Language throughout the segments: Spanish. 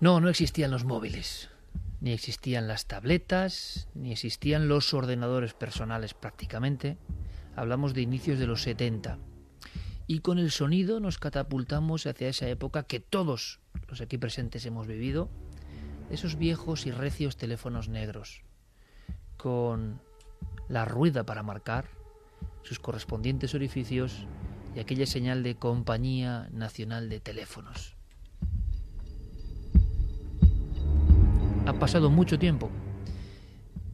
No, no existían los móviles, ni existían las tabletas, ni existían los ordenadores personales prácticamente. Hablamos de inicios de los 70. Y con el sonido nos catapultamos hacia esa época que todos los aquí presentes hemos vivido, esos viejos y recios teléfonos negros, con la rueda para marcar, sus correspondientes orificios y aquella señal de Compañía Nacional de Teléfonos. Ha pasado mucho tiempo,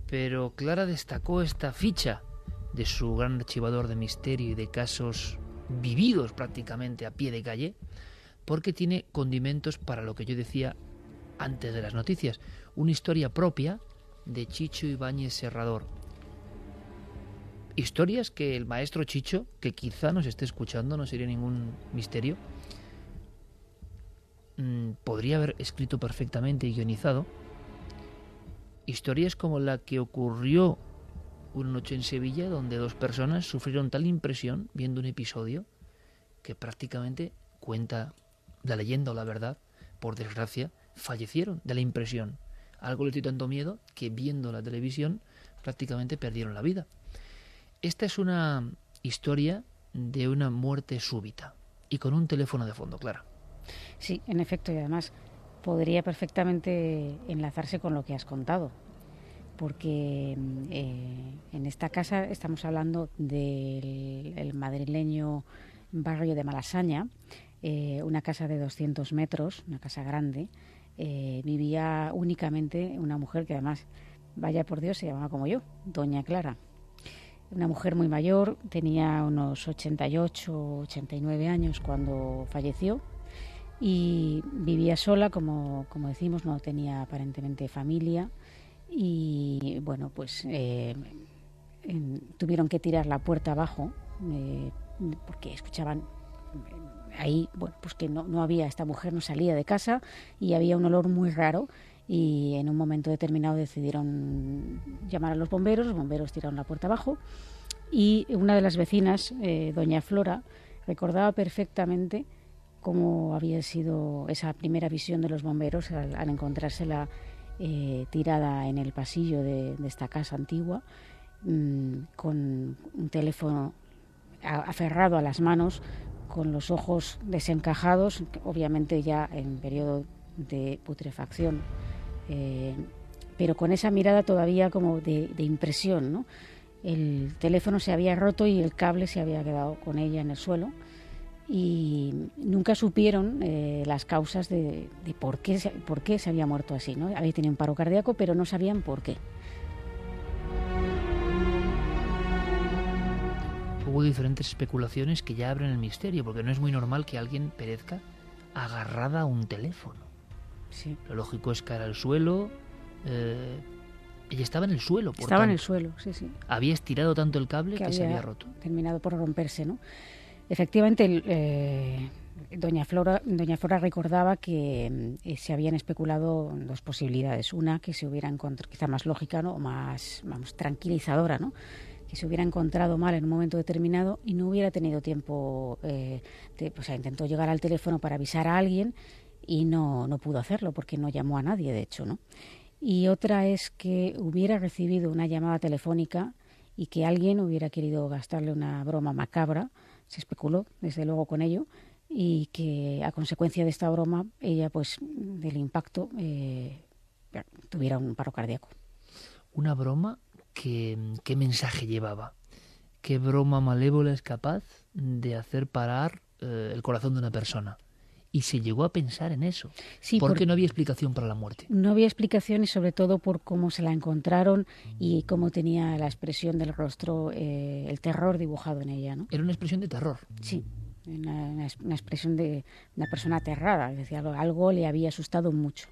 pero Clara destacó esta ficha de su gran archivador de misterio y de casos vividos prácticamente a pie de calle, porque tiene condimentos para lo que yo decía antes de las noticias, una historia propia de Chicho Ibáñez Serrador. Historias que el maestro Chicho, que quizá nos esté escuchando, no sería ningún misterio, mm, podría haber escrito perfectamente y guionizado, Historias como la que ocurrió una noche en Sevilla donde dos personas sufrieron tal impresión viendo un episodio que prácticamente cuenta la leyenda o la verdad, por desgracia, fallecieron de la impresión. Algo les dio tanto miedo que viendo la televisión prácticamente perdieron la vida. Esta es una historia de una muerte súbita y con un teléfono de fondo, claro. Sí, en efecto, y además podría perfectamente enlazarse con lo que has contado, porque eh, en esta casa estamos hablando del madrileño barrio de Malasaña, eh, una casa de 200 metros, una casa grande. Eh, vivía únicamente una mujer que además, vaya por Dios, se llamaba como yo, Doña Clara. Una mujer muy mayor, tenía unos 88, 89 años cuando falleció y vivía sola, como, como decimos, no tenía aparentemente familia. Y bueno, pues eh, tuvieron que tirar la puerta abajo eh, porque escuchaban eh, ahí, bueno, pues que no, no había, esta mujer no salía de casa y había un olor muy raro. Y en un momento determinado decidieron llamar a los bomberos, los bomberos tiraron la puerta abajo. Y una de las vecinas, doña Flora, recordaba perfectamente cómo había sido esa primera visión de los bomberos al, encontrársela eh, tirada en el pasillo de, esta casa antigua, mm, con un teléfono aferrado a las manos, con los ojos desencajados, obviamente ya en periodo de putrefacción, eh, pero con esa mirada todavía como de, de impresión. ¿no? El teléfono se había roto y el cable se había quedado con ella en el suelo y nunca supieron eh, las causas de, por, qué, por qué se había muerto así. ¿no? Había tenido un paro cardíaco, pero no sabían por qué. Hubo diferentes especulaciones que ya abren el misterio, porque no es muy normal que alguien perezca agarrada a un teléfono. Sí. Lo lógico es caer al suelo. Eh, ella estaba en el suelo. Por estaba en el suelo, sí, sí. Había estirado tanto el cable que se había roto. Terminado por romperse, ¿no? Efectivamente, eh, doña, Flora, doña Flora recordaba que eh, se habían especulado dos posibilidades. Una, que se hubiera encontrado, quizá más lógica ¿no? o más vamos, tranquilizadora, ¿no? que se hubiera encontrado mal en un momento determinado y no hubiera tenido tiempo, eh, de, pues, intentó llegar al teléfono para avisar a alguien y no, no pudo hacerlo porque no llamó a nadie, de hecho. ¿no? Y otra es que hubiera recibido una llamada telefónica y que alguien hubiera querido gastarle una broma macabra se especuló desde luego con ello y que a consecuencia de esta broma ella pues del impacto eh, tuviera un paro cardíaco. Una broma que qué mensaje llevaba, qué broma malévola es capaz de hacer parar eh, el corazón de una persona y se llegó a pensar en eso. Sí, porque no había explicación para la muerte. No había explicación y sobre todo por cómo se la encontraron y cómo tenía la expresión del rostro, eh, el terror dibujado en ella. ¿no? Era una expresión de terror. Sí, una, expresión de una persona aterrada, es decir, algo, le había asustado mucho.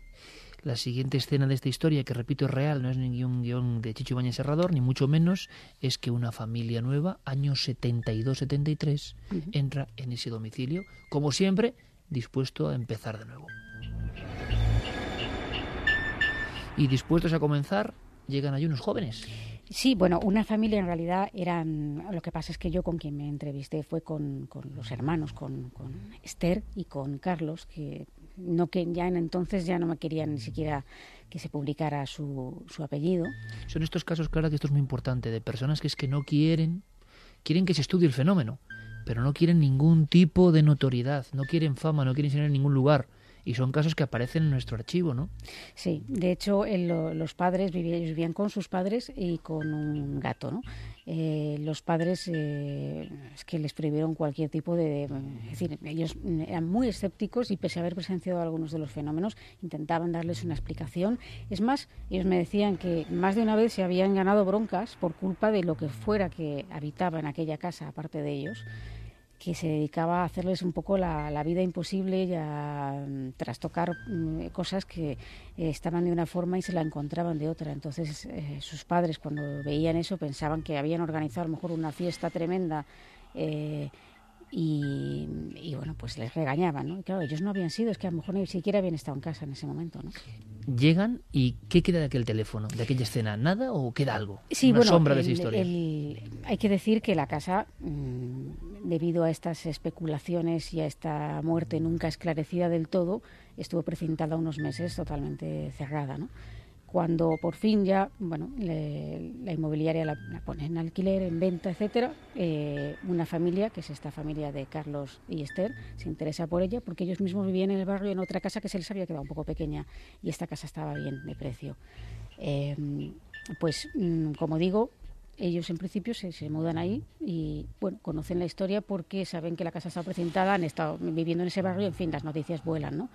La siguiente escena de esta historia, que repito es real, no es ningún guion de Chicho Bañez Serrador, ni mucho menos, es que una familia nueva, años 72-73, entra en ese domicilio, como siempre, dispuesto a empezar de nuevo. Y dispuestos a comenzar, llegan ahí unos jóvenes. Sí, bueno, una familia en realidad eran. Lo que pasa es que yo con quien me entrevisté fue con, los hermanos, con, Esther y con Carlos, que no que ya en entonces ya no me querían ni siquiera que se publicara su, su apellido. Son estos casos, claro, que esto es muy importante, de personas que es que no quieren, quieren que se estudie el fenómeno, pero no quieren ningún tipo de notoriedad, no quieren fama, no quieren ser en ningún lugar y son casos que aparecen en nuestro archivo, ¿no? Sí, de hecho los padres vivían, vivían con sus padres y con un gato, ¿no? Eh, los padres eh, que les prohibieron cualquier tipo de, Es decir, ellos eran muy escépticos y pese a haber presenciado algunos de los fenómenos, intentaban darles una explicación. Es más, ellos me decían que más de una vez se habían ganado broncas por culpa de lo que fuera que habitaba en aquella casa, aparte de ellos que se dedicaba a hacerles un poco la, vida imposible y a mm, trastocar mm, cosas que eh, estaban de una forma y se la encontraban de otra. Entonces eh, sus padres cuando veían eso pensaban que habían organizado a lo mejor una fiesta tremenda eh, y, bueno, pues les regañaban, ¿no? Y claro, ellos no habían sido, es que a lo mejor ni siquiera habían estado en casa en ese momento, ¿no? Llegan y ¿qué queda de aquel teléfono, de aquella escena? ¿Nada o queda algo? Sí, Una bueno, sombra de esa historia. hay que decir que la casa, mm, debido a estas especulaciones y a esta muerte nunca esclarecida del todo, estuvo precintada unos meses totalmente cerrada, ¿no? cuando por fin ya, bueno, la inmobiliaria la, pone en alquiler, en venta, etcétera, eh, una familia, que es esta familia de Carlos y Esther, se interesa por ella porque ellos mismos vivían en el barrio en otra casa que se les había quedado un poco pequeña y esta casa estaba bien de precio. Eh, pues, mm, como digo, ellos en principio se, se, mudan ahí y bueno conocen la historia porque saben que la casa está precintada, han estado viviendo en ese barrio, en fin, las noticias vuelan, ¿no?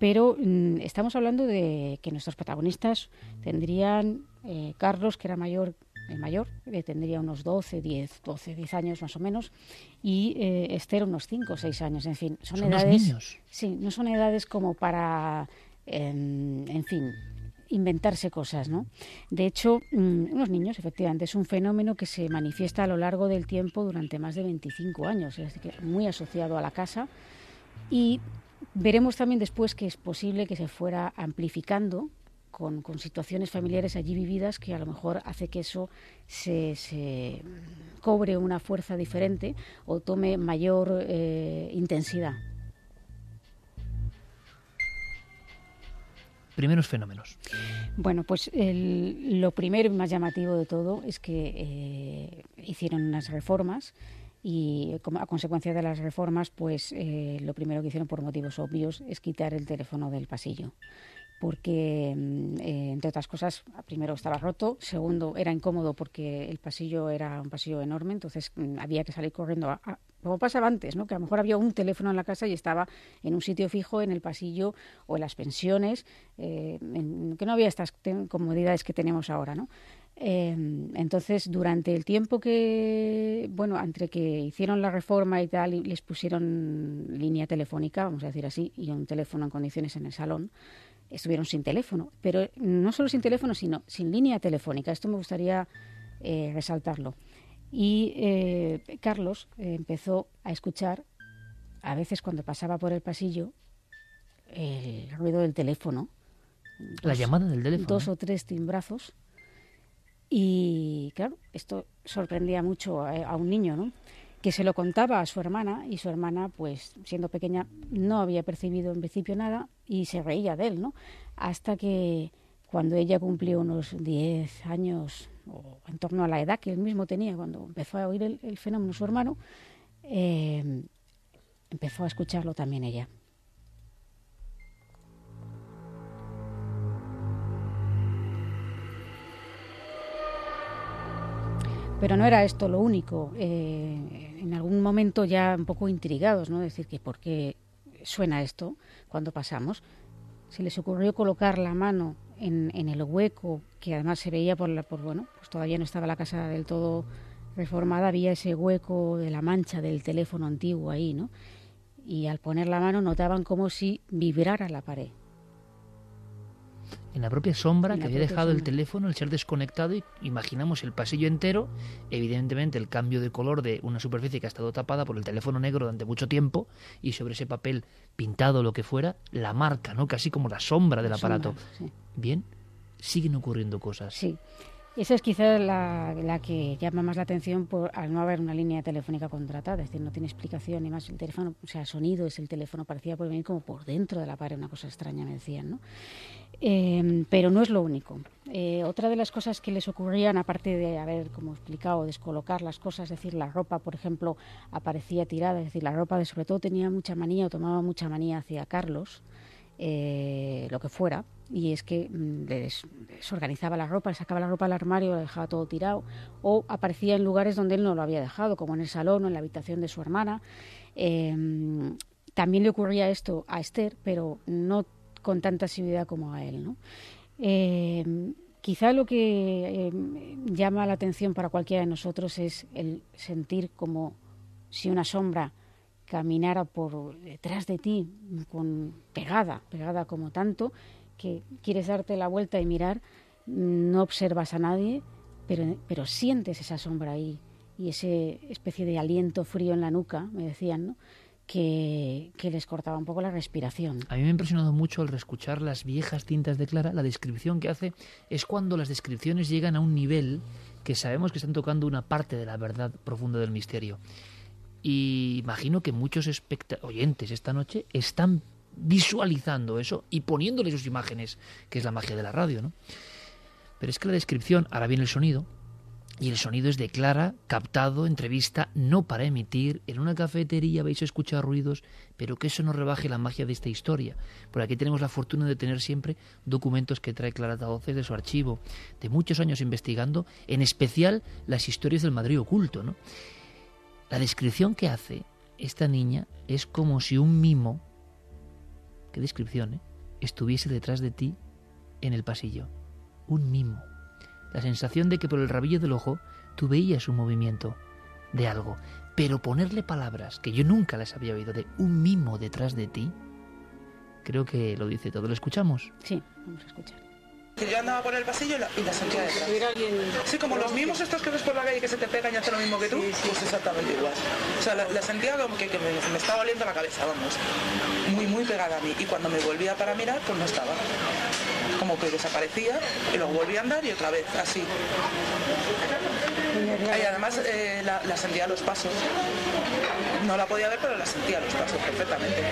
pero mm, estamos hablando de que nuestros protagonistas tendrían, eh, Carlos, que era mayor, el mayor, eh, tendría unos 12, 10, 12, 10 años más o menos, y eh, Esther unos 5 o 6 años, en fin, son, edades... Niños. Sí, no son edades como para, em, en fin, inventarse cosas, ¿no? De hecho, mm, unos niños, efectivamente, es un fenómeno que se manifiesta a lo largo del tiempo durante más de 25 años, es decir, muy asociado a la casa y Veremos también después que es posible que se fuera amplificando con, situaciones familiares allí vividas que a lo mejor hace que eso se, cobre una fuerza diferente o tome mayor eh, intensidad. Primeros fenómenos. Bueno, pues lo primero y más llamativo de todo es que eh, hicieron unas reformas y a consecuencia de las reformas, pues eh, lo primero que hicieron por motivos obvios es quitar el teléfono del pasillo porque, mm, eh, entre otras cosas, primero estaba roto, segundo era incómodo porque el pasillo era un pasillo enorme, entonces mm, había que salir corriendo, como pasaba antes, ¿no? que a lo mejor había un teléfono en la casa y estaba en un sitio fijo, en el pasillo o en las pensiones, eh, que no había estas comodidades que tenemos ahora. ¿no? Em, entonces, durante el tiempo que, bueno, entre que hicieron la reforma y tal, y les pusieron línea telefónica, vamos a decir así, y un teléfono en condiciones en el salón, estuvieron sin teléfono. Pero no solo sin teléfono, sino sin línea telefónica. Esto me gustaría eh, resaltarlo. Y eh, Carlos empezó a escuchar, a veces cuando pasaba por el pasillo, el ruido del teléfono. la llamada del teléfono. Dos o tres timbrazos y claro, esto sorprendía mucho a, un niño, ¿no? que se lo contaba a su hermana y su hermana, pues siendo pequeña, no había percibido en principio nada y se reía de él, ¿no? Hasta que cuando ella cumplió unos 10 años o en torno a la edad que él mismo tenía cuando empezó a oír el, fenómeno su hermano, eh, empezó a escucharlo también ella. Pero no era esto lo único. Eh, en algún momento ya un poco intrigados, ¿no? Decir que por qué suena esto cuando pasamos. Se les ocurrió colocar la mano en, el hueco que además se veía por, la, por bueno, pues todavía no estaba la casa del todo reformada había ese hueco de la mancha del teléfono antiguo ahí, ¿no? Y al poner la mano notaban como si vibrara la pared en la propia sombra que había dejado el teléfono al ser desconectado y imaginamos el pasillo entero, evidentemente el cambio de color de una superficie que ha estado tapada por el teléfono negro durante mucho tiempo y sobre ese papel pintado lo que fuera, la marca, ¿no? Casi como la sombra del aparato. Bien, siguen ocurriendo cosas. Sí. Esa es quizás la, que llama más la atención por, al no haber una línea telefónica contratada, es decir, no tiene explicación ni más. El teléfono, o sea, sonido es el teléfono, parecía por venir como por dentro de la pared, una cosa extraña, me decían, ¿no? Eh, pero no es lo único. Eh, otra de las cosas que les ocurrían, aparte de haber, como explicado, descolocar las cosas, es decir, la ropa, por ejemplo, aparecía tirada, es decir, la ropa de sobre todo tenía mucha manía o tomaba mucha manía hacia Carlos, eh, lo que fuera, y es que mm, les, organizaba la ropa, le sacaba la ropa al armario, lo dejaba todo tirado, o aparecía en lugares donde él no lo había dejado, como en el salón o en la habitación de su hermana. Em, también le ocurría esto a Esther, pero no con tanta asiduidad como a él. ¿no? Em, quizá lo que em, llama la atención para cualquiera de nosotros es el sentir como si una sombra caminara por detrás de ti, con, pegada, pegada como tanto, que quieres darte la vuelta y mirar, no observas a nadie, pero, pero sientes esa sombra ahí y ese especie de aliento frío en la nuca, me decían, ¿no? Que, que, les cortaba un poco la respiración. A mí me ha impresionado mucho al reescuchar las viejas tintas de Clara, la descripción que hace es cuando las descripciones llegan a un nivel que sabemos que están tocando una parte de la verdad profunda del misterio. Y imagino que muchos oyentes esta noche están visualizando eso y poniéndole sus imágenes, que es la magia de la radio, ¿no? Pero es que la descripción, ahora viene el sonido, y el sonido es de clara, captado, entrevista, no para emitir. En una cafetería vais a escuchar ruidos, pero que eso no rebaje la magia de esta historia. Por aquí tenemos la fortuna de tener siempre documentos que trae Clara Taoces de su archivo, de muchos años investigando, en especial las historias del Madrid oculto, ¿no? La descripción que hace esta niña es como si un mimo, qué descripción, ¿eh? estuviese detrás de ti en el pasillo. Un mimo. La sensación de que por el rabillo del ojo tú veías un movimiento de algo. Pero ponerle palabras que yo nunca las había oído de un mimo detrás de ti, creo que lo dice todo. ¿Lo escuchamos? Sí, vamos a escuchar. Yo andaba por el pasillo y la, y la sentía detrás. Sí, como los mismos estos que ves por la calle que se te pegan y hacen lo mismo que tú, pues exactamente igual. O sea, la, sentía como que, me, estaba oliendo la cabeza, vamos. Muy, muy pegada a mí. Y cuando me volvía para mirar, pues no estaba. Como que desaparecía y luego volvía a andar y otra vez, así. Y además eh, la, la sentía a los pasos. No la podía ver, pero la sentía a los pasos perfectamente.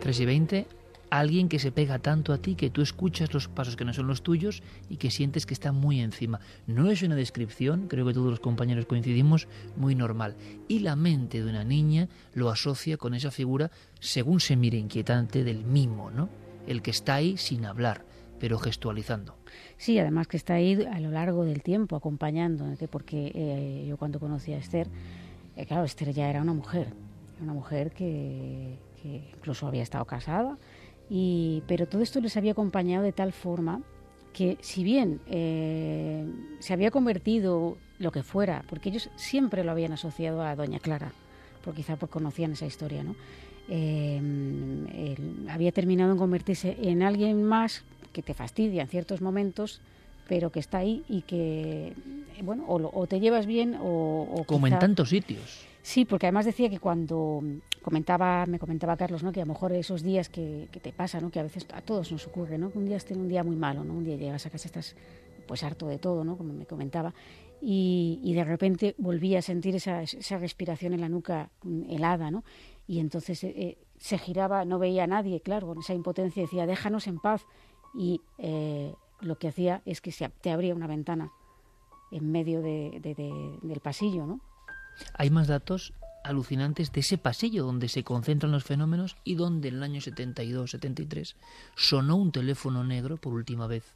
3 y 20 alguien que se pega tanto a ti que tú escuchas los pasos que no son los tuyos y que sientes que está muy encima. No es una descripción, creo que todos los compañeros coincidimos, muy normal. Y la mente de una niña lo asocia con esa figura, según se mire inquietante, del mimo, ¿no? El que está ahí sin hablar, pero gestualizando. Sí, además que está ahí a lo largo del tiempo, acompañándote, porque eh, yo cuando conocí a Esther, eh, claro, Esther ya era una mujer, una mujer que, que incluso había estado casada, y, pero todo esto les había acompañado de tal forma que si bien eh, se había convertido lo que fuera, porque ellos siempre lo habían asociado a Doña Clara, porque quizá pues conocían esa historia, ¿no? Eh, había terminado en convertirse en alguien más que te fastidia en ciertos momentos, pero que está ahí y que, bueno, o, te llevas bien o... Como en tantos sitios. Sí, porque además decía que cuando comentaba, me comentaba Carlos, ¿no? que a lo mejor esos días que, te pasa, ¿no? que a veces a todos nos ocurre, ¿no? que un día estés un día muy malo, ¿no? un día llegas a casa estás pues harto de todo, ¿no? como me comentaba, y, de repente volví a sentir esa, esa, respiración en la nuca helada, ¿no? y entonces eh, eh, se giraba, no veía a nadie, claro, con esa impotencia decía, déjanos en paz, y eh, lo que hacía es que se, te abría una ventana en medio de, del pasillo, ¿no? Hay más datos alucinantes de ese pasillo donde se concentran los fenómenos y donde en el año 72-73 sonó un teléfono negro por última vez.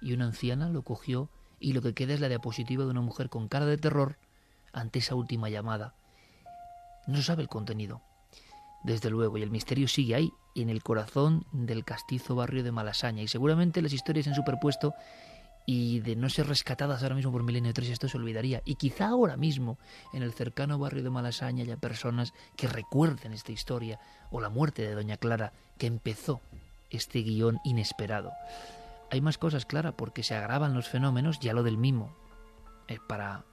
Y una anciana lo cogió y lo que queda es la diapositiva de una mujer con cara de terror ante esa última llamada. No sabe el contenido, desde luego, y el misterio sigue ahí, en el corazón del castizo barrio de Malasaña, y seguramente las historias se han superpuesto y de no ser rescatadas ahora mismo por Milenio 3 esto se olvidaría. Y quizá ahora mismo en el cercano barrio de Malasaña haya personas que recuerden esta historia o la muerte de Doña Clara que empezó este guion inesperado. Hay más cosas, Clara, porque se agravan los fenómenos, ya lo del mimo, es para...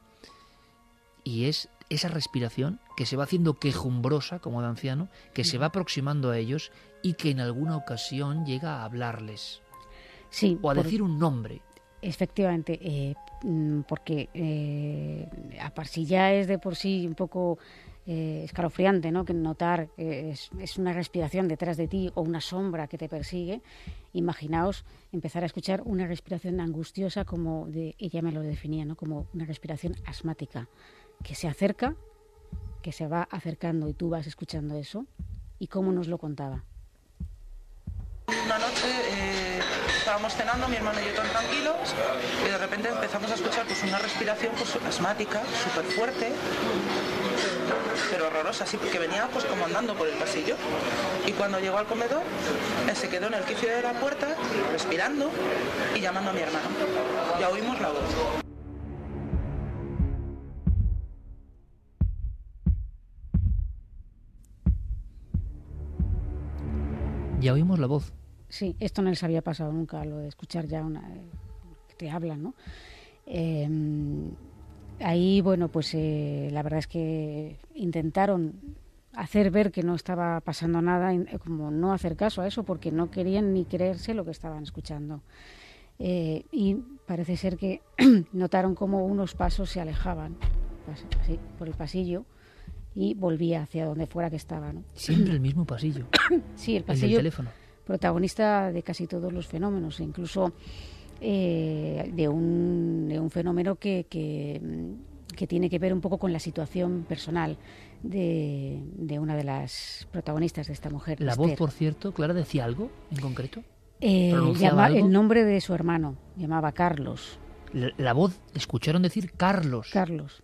Y es esa respiración que se va haciendo quejumbrosa, como de anciano, que se va aproximando a ellos y que en alguna ocasión llega a hablarles. Sí, o a decir un nombre. Efectivamente, eh, mm, porque eh, a si ya es de por sí un poco eh, escalofriante, ¿no? Que notar que es, es, una respiración detrás de ti o una sombra que te persigue. Imaginaos empezar a escuchar una respiración angustiosa como de ella me lo definía, ¿no? Como una respiración asmática que se acerca, que se va acercando y tú vas escuchando eso. ¿Y cómo nos lo contaba? Estábamos cenando, mi hermano y yo tan tranquilos, y de repente empezamos a escuchar pues, una respiración pues, asmática, súper fuerte, pero horrorosa, así, porque venía pues como andando por el pasillo. Y cuando llegó al comedor, él se quedó en el quicio de la puerta, respirando y llamando a mi hermano. Ya oímos la voz. Ya oímos la voz. Sí, esto no les había pasado nunca, lo de escuchar ya una que te hablan, ¿no? Eh, ahí, bueno, pues eh, la verdad es que intentaron hacer ver que no estaba pasando nada, como no hacer caso a eso, porque no querían ni creerse lo que estaban escuchando. Eh, y parece ser que notaron como unos pasos se alejaban así, por el pasillo y volvía hacia donde fuera que estaba. ¿no? Siempre el mismo pasillo. sí, el pasillo. El del teléfono. Protagonista de casi todos los fenómenos, incluso eh, de, un, de, un, fenómeno que, que, que, tiene que ver un poco con la situación personal de, de una de las protagonistas de esta mujer. La Esther. voz, por cierto, Clara decía algo en concreto. Eh, llama, algo? El nombre de su hermano, llamaba Carlos. La, la voz, escucharon decir Carlos. Carlos.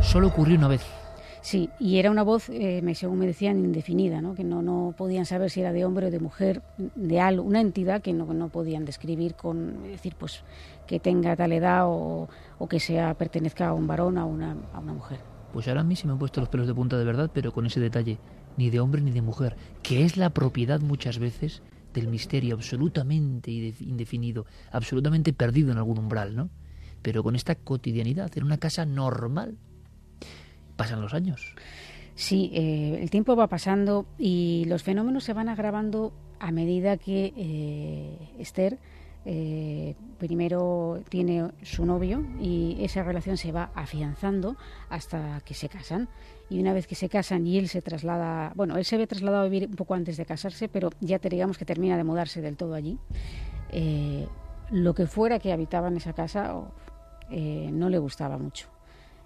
Solo ocurrió una vez. Sí, y era una voz, eh, según me decían, indefinida, ¿no? que no, no podían saber si era de hombre o de mujer, de algo, una entidad que no, no podían describir con, decir, pues que tenga tal edad o, o que sea pertenezca a un varón o a una, a una mujer. Pues ahora a mí se me han puesto los pelos de punta de verdad, pero con ese detalle, ni de hombre ni de mujer, que es la propiedad muchas veces del misterio absolutamente indefinido, absolutamente perdido en algún umbral, ¿no? Pero con esta cotidianidad, en una casa normal, pasan los años. Sí, eh, el tiempo va pasando y los fenómenos se van agravando a medida que eh, Esther eh, primero tiene su novio y esa relación se va afianzando hasta que se casan. Y una vez que se casan y él se traslada, bueno, él se ve trasladado a vivir un poco antes de casarse, pero ya te digamos que termina de mudarse del todo allí. lo que fuera que habitaba en esa casa no le gustaba mucho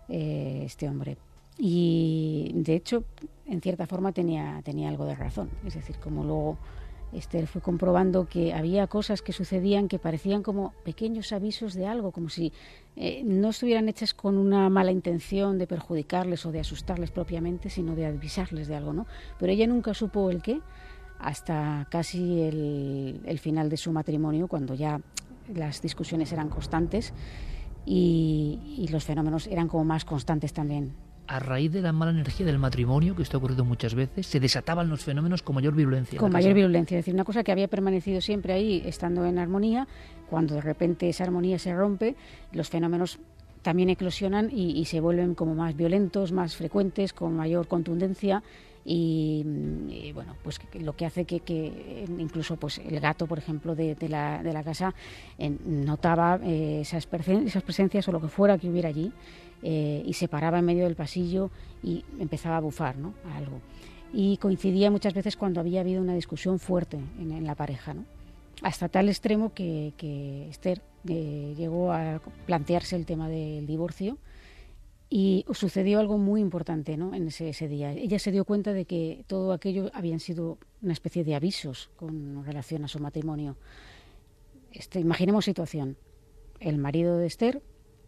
este hombre. Y de hecho, en cierta forma tenía, tenía algo de razón. Es decir, como luego Esther fue comprobando que había cosas que sucedían que parecían como pequeños avisos de algo, como si eh, no estuvieran hechas con una mala intención de perjudicarles o de asustarles propiamente, sino de avisarles de algo, ¿no? Pero ella nunca supo el qué hasta casi el, final de su matrimonio, cuando ya las discusiones eran constantes y los fenómenos eran como más constantes también a raíz de la mala energía del matrimonio, que esto ha ocurrido muchas veces, se desataban los fenómenos con mayor virulencia. Con mayor virulencia, es decir, una cosa que había permanecido siempre ahí, estando en armonía, cuando de repente esa armonía se rompe, los fenómenos también eclosionan y, y se vuelven como más violentos, más frecuentes, con mayor contundencia. Y, y, bueno pues lo que hace que, que, incluso pues el gato por ejemplo de, de, la, de la, casa eh, notaba eh, esas, esas presencias o lo que fuera que hubiera allí eh, y se paraba en medio del pasillo y empezaba a bufar ¿no? algo. Y coincidía muchas veces cuando había habido una discusión fuerte en, la pareja, ¿no? hasta tal extremo que, Esther eh, llegó a plantearse el tema del divorcio y sucedió algo muy importante ¿no? en ese, ese, día. Ella se dio cuenta de que todo aquello habían sido una especie de avisos con relación a su matrimonio. Este, imaginemos situación. El marido de Esther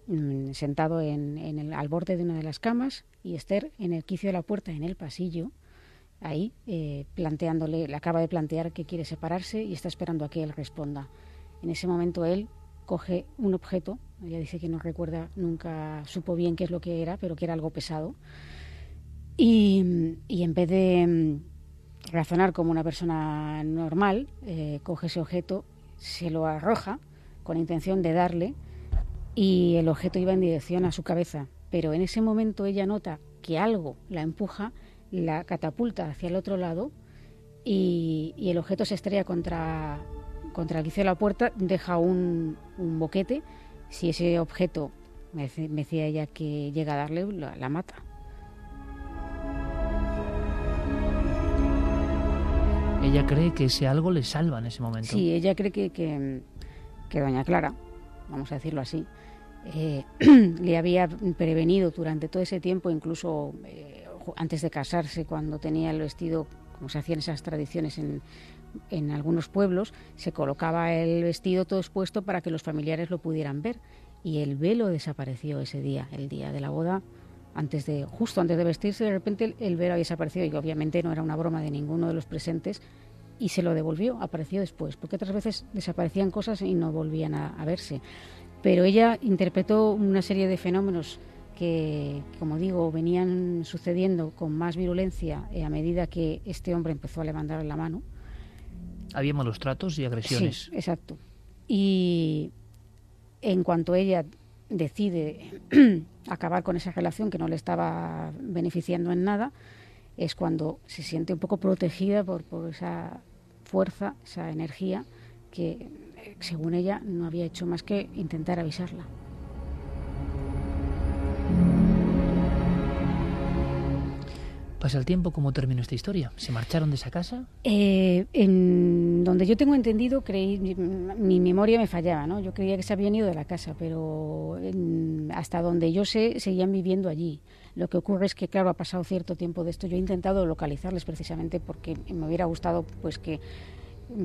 mmm, sentado en, el, al borde de una de las camas y Esther en el quicio de la puerta, en el pasillo, ahí, planteándole, le acaba de plantear que quiere separarse y está esperando a que él responda. En ese momento él coge un objeto, ella dice que no recuerda, nunca supo bien qué es lo que era, pero que era algo pesado, y, en vez de mm, razonar como una persona normal, eh, coge ese objeto, se lo arroja con intención de darle y el objeto iba en dirección a su cabeza, pero en ese momento ella nota que algo la empuja, la catapulta hacia el otro lado y, y el objeto se estrella contra contra el que hizo la puerta deja un, boquete. Si ese objeto, me, decía ella que llega a darle, la, mata. Ella cree que ese algo le salva en ese momento. Sí, ella cree que, que, doña Clara, vamos a decirlo así, eh, le había prevenido durante todo ese tiempo, incluso eh, antes de casarse, cuando tenía el vestido, como se hacían esas tradiciones en, en algunos pueblos se colocaba el vestido todo expuesto para que los familiares lo pudieran ver y el velo desapareció ese día, el día de la boda, antes de justo antes de vestirse de repente el, velo había desaparecido y obviamente no era una broma de ninguno de los presentes y se lo devolvió, apareció después, porque otras veces desaparecían cosas y no volvían a, verse. Pero ella interpretó una serie de fenómenos que, como digo, venían sucediendo con más virulencia eh, a medida que este hombre empezó a levantar la mano había malos tratos y agresiones. Sí, exacto. Y en cuanto ella decide acabar con esa relación que no le estaba beneficiando en nada, es cuando se siente un poco protegida por, por esa fuerza, esa energía que, según ella, no había hecho más que intentar avisarla. Pasa el tiempo, ¿cómo terminó esta historia? ¿Se marcharon de esa casa? Eh, en donde yo tengo entendido, creí, mi memoria me fallaba, ¿no? Yo creía que se habían ido de la casa, pero hasta donde yo sé, seguían viviendo allí. Lo que ocurre es que, claro, ha pasado cierto tiempo de esto. Yo he intentado localizarles precisamente porque me hubiera gustado, pues, que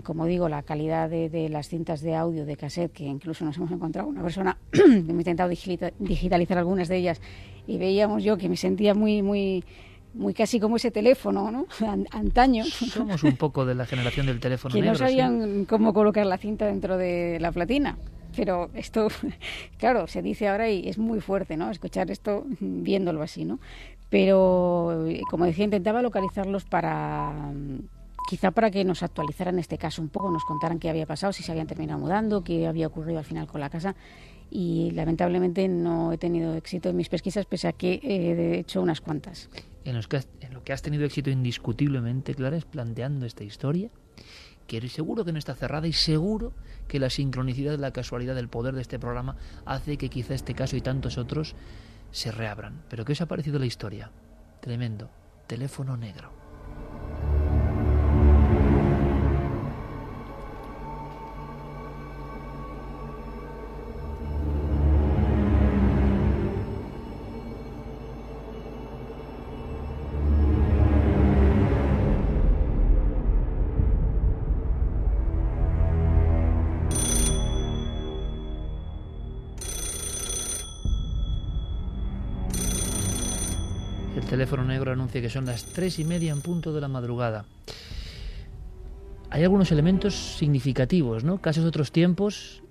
como digo, la calidad de, las cintas de audio de cassette, que incluso nos hemos encontrado una persona que me intentado digitalizar algunas de ellas y veíamos yo que me sentía muy, muy muy casi como ese teléfono, ¿no? Antaño. Somos un poco de la generación del teléfono que no sabían cómo colocar la cinta dentro de la platina. Pero esto, claro, se dice ahora y es muy fuerte, ¿no? Escuchar esto viéndolo así, ¿no? Pero, como decía, intentaba localizarlos para quizá para que nos actualizaran este caso un poco, nos contaran qué había pasado, si se habían terminado mudando, qué había ocurrido al final con la casa y lamentablemente no he tenido éxito en mis pesquisas pese a que he hecho unas cuantas. En, lo que has tenido éxito indiscutiblemente, Clara, es planteando esta historia, que seguro que no está cerrada y seguro que la sincronicidad, la casualidad, del poder de este programa hace que quizá este caso y tantos otros se reabran. Pero ¿qué os ha parecido la historia? Tremendo. Teléfono negro. Que son las tres y media en punto de la madrugada. Hay algunos elementos significativos, ¿no? Casos de otros tiempos,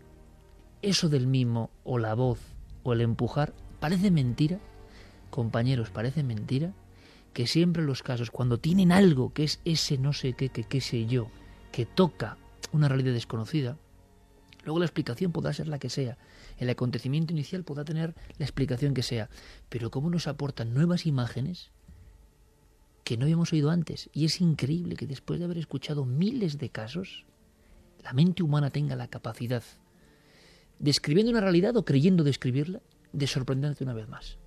eso del mimo o la voz o el empujar, parece mentira, compañeros, parece mentira, que siempre los casos, cuando tienen algo que es ese no sé qué, que qué sé yo, que toca una realidad desconocida, luego la explicación podrá ser la que sea, el acontecimiento inicial pueda tener la explicación que sea, pero cómo nos aportan nuevas imágenes que no habíamos oído antes. Y es increíble que después de haber escuchado miles de casos, la mente humana tenga la capacidad, describiendo una realidad o creyendo describirla, de sorprenderte una vez más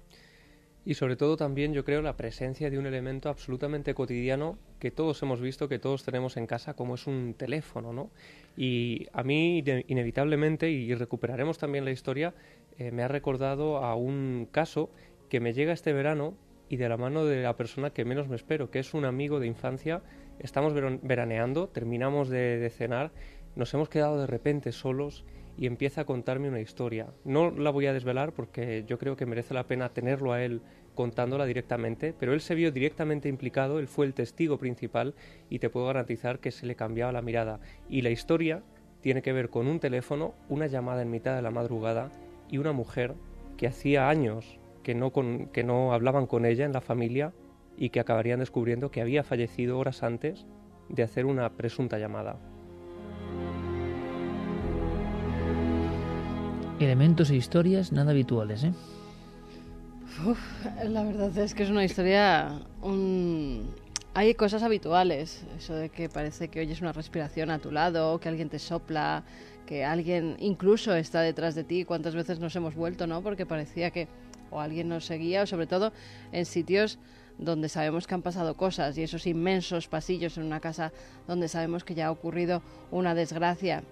y sobre todo también yo creo la presencia de un elemento absolutamente cotidiano que todos hemos visto, que todos tenemos en casa, como es un teléfono, ¿no? Y a mí inevitablemente, y recuperaremos también la historia, eh, me ha recordado a un caso que me llega este verano y de la mano de la persona que menos me espero, que es un amigo de infancia. Estamos veraneando, terminamos de cenar, nos hemos quedado de repente solos y empieza a contarme una historia. No la voy a desvelar porque yo creo que merece la pena tenerlo a él contándola directamente, pero él se vio directamente implicado, él fue el testigo principal y te puedo garantizar que se le cambiaba la mirada. Y la historia tiene que ver con un teléfono, una llamada en mitad de la madrugada y una mujer que hacía años que no, que no hablaban con ella en la familia y que acabarían descubriendo que había fallecido horas antes de hacer una presunta llamada. Elementos e historias nada habituales, ¿eh? la verdad es que es una historia... Hay cosas habituales, eso de que parece que oyes una respiración a tu lado, que alguien te sopla, que alguien incluso está detrás de ti. ¿Cuántas veces nos hemos vuelto, no? Porque parecía que o alguien nos seguía, o sobre todo en sitios donde sabemos que han pasado cosas y esos inmensos pasillos en una casa donde sabemos que ya ha ocurrido una desgracia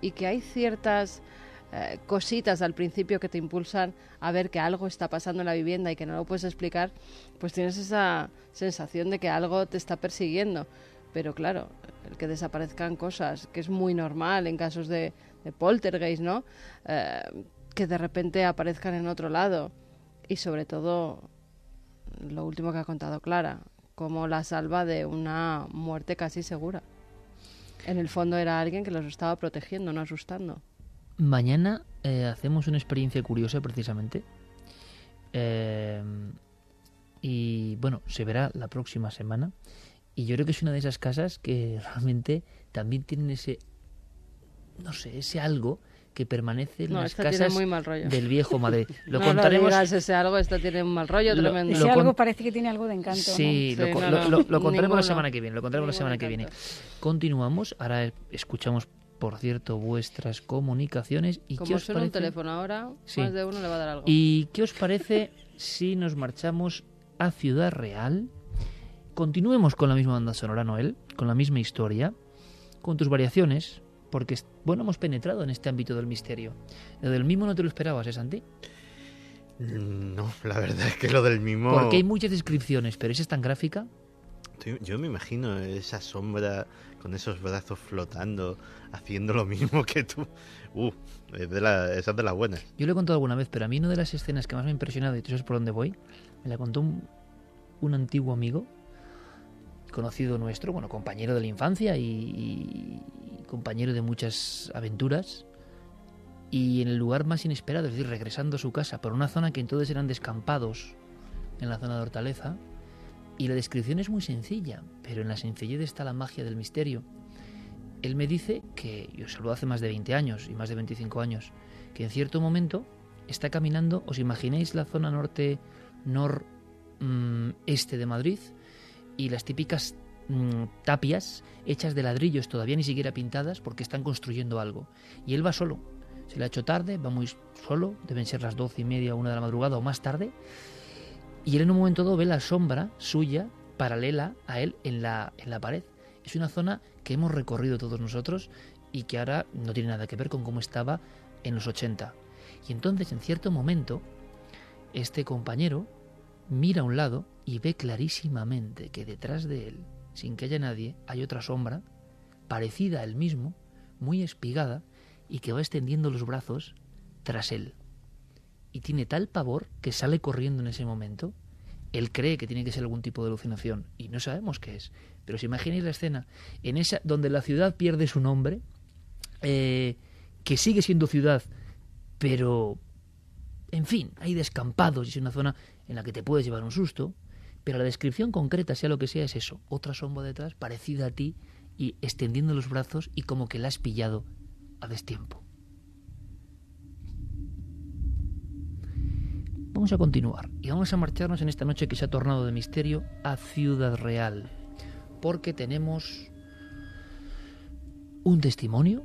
y que hay ciertas eh, cositas al principio que te impulsan a ver que algo está pasando en la vivienda y que no lo puedes explicar, pues tienes esa sensación de que algo te está persiguiendo. Pero claro, el que desaparezcan cosas, que es muy normal en casos de, poltergeist, ¿no? Eh, que de repente aparezcan en otro lado. Y sobre todo, lo último que ha contado Clara, como la salva de una muerte casi segura. En el fondo era alguien que los estaba protegiendo, no asustando. Mañana eh, hacemos una experiencia curiosa precisamente. Eh, y bueno, se verá la próxima semana. Y yo creo que es una de esas casas que realmente también tienen ese, no sé, ese algo que permanece en las casas del viejo Madrid. Lo contaremos. ese algo, esto tiene un mal rollo tremendo. Ese algo parece que tiene algo de encanto. Sí, lo, contaremos la semana que viene. Lo contaremos la semana que viene. Continuamos. Ahora escuchamos por cierto, vuestras comunicaciones. ¿Y Como qué os parece? un teléfono ahora, más de uno le va a dar algo. ¿Y qué os parece si nos marchamos a Ciudad Real? Continuemos con la misma banda sonora, Noel, con la misma historia, con tus variaciones, porque, bueno, hemos penetrado en este ámbito del misterio. Lo del mismo no te lo esperabas, ¿eh, Santi? Mm, no, la verdad es que lo del mismo... Porque hay muchas descripciones, pero esa es tan gráfica. Yo me imagino esa sombra con esos brazos flotando, haciendo lo mismo que tú. Uh, es de la, esa es de las buenas. Yo lo he contado alguna vez, pero a mí una de las escenas que más me ha impresionado, y tú sabes por dónde voy, me la contó un, un antiguo amigo, conocido nuestro, bueno, compañero de la infancia y, compañero de muchas aventuras. Y en el lugar más inesperado, es decir, regresando a su casa por una zona que entonces eran descampados, en la zona de Hortaleza, y la descripción es muy sencilla, pero en la sencillez está la magia del misterio. Él me dice que, yo se lo hace más de 20 años y más de 25 años, que en cierto momento está caminando, ¿os imagináis la zona norte, nor mm, de Madrid? Y las típicas mm, tapias hechas de ladrillos, todavía ni siquiera pintadas, porque están construyendo algo. Y él va solo. Se le ha hecho tarde, va muy solo, deben ser las doce y media una de la madrugada o más tarde y él en un momento dado ve la sombra suya paralela a él en la, en la pared. Es una zona que hemos recorrido todos nosotros y que ahora no tiene nada que ver con cómo estaba en los 80. Y entonces, en cierto momento, este compañero mira a un lado y ve clarísimamente que detrás de él, sin que haya nadie, hay otra sombra, parecida a él mismo, muy espigada, y que va extendiendo los brazos tras él y tiene tal pavor que sale corriendo en ese momento. Él cree que tiene que ser algún tipo de alucinación y no sabemos qué es. Pero si imagináis la escena en esa donde la ciudad pierde su nombre, eh, que sigue siendo ciudad, pero en fin, hay descampados y es una zona en la que te puedes llevar un susto, pero la descripción concreta, sea lo que sea, es eso, otra sombra detrás parecida a ti y extendiendo los brazos y como que la has pillado a destiempo. Vamos a continuar y vamos a marcharnos en esta noche que se ha tornado de misterio a Ciudad Real, porque tenemos un testimonio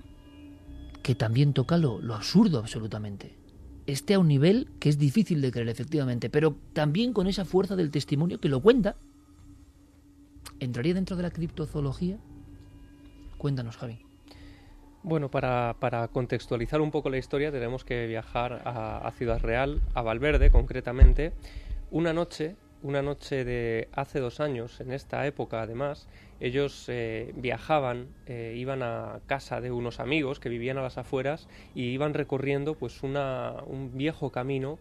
que también toca lo, absurdo absolutamente. Este a un nivel que es difícil de creer efectivamente, pero también con esa fuerza del testimonio que lo cuenta. ¿Entraría dentro de la criptozoología? Cuéntanos, Javi. Bueno, para, contextualizar un poco la historia tenemos que viajar a, Ciudad Real, a Valverde concretamente, una noche una noche de hace dos años, en esta época además, ellos eh, viajaban, eh, iban a casa de unos amigos que vivían a las afueras y iban recorriendo pues una, un viejo camino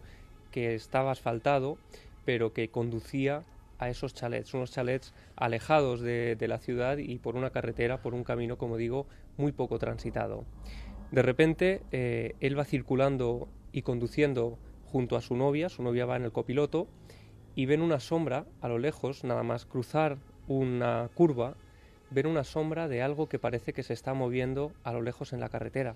que estaba asfaltado, pero que conducía a esos chalets, unos chalets alejados de, de la ciudad y por una carretera, por un camino, como digo, muy poco transitado. De repente, eh, él va circulando y conduciendo junto a su novia, su novia va en el copiloto, y ven una sombra a lo lejos, nada más cruzar una curva, ven una sombra de algo que parece que se está moviendo a lo lejos en la carretera.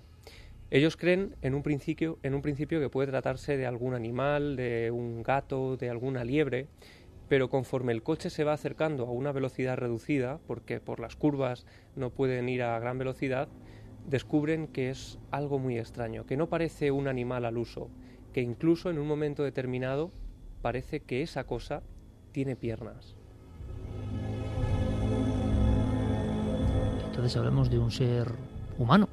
Ellos creen en un principio, en un principio que puede tratarse de algún animal, de un gato, de alguna liebre, pero conforme el coche se va acercando a una velocidad reducida, porque por las curvas no pueden ir a gran velocidad, descubren que es algo muy extraño, que no parece un animal al uso, que incluso en un momento determinado parece que esa cosa tiene piernas. Entonces hablamos de un ser humano.